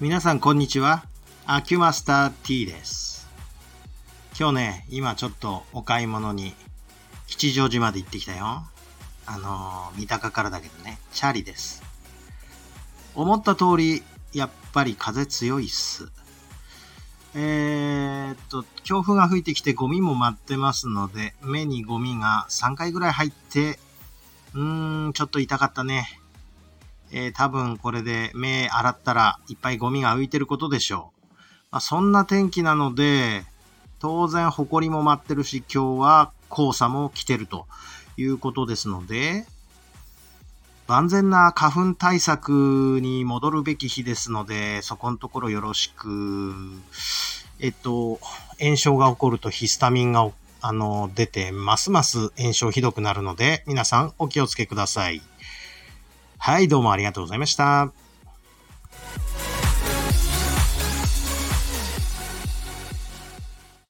皆さんこんにちは。アキュマスター T です。今日ね、今ちょっとお買い物に吉祥寺まで行ってきたよ。あのー、三鷹からだけどね、チャリです。思った通り、やっぱり風強いっす。えー、と、強風が吹いてきてゴミも舞ってますので、目にゴミが3回ぐらい入って、うーん、ちょっと痛かったね。えー、多分これで目洗ったらいっぱいゴミが浮いてることでしょう。まあ、そんな天気なので、当然埃も舞ってるし、今日は黄砂も来てるということですので、万全な花粉対策に戻るべき日ですので、そこのところよろしく。えっと、炎症が起こるとヒスタミンがあの出て、ますます炎症ひどくなるので、皆さんお気をつけください。はい、どうもありがとうございました。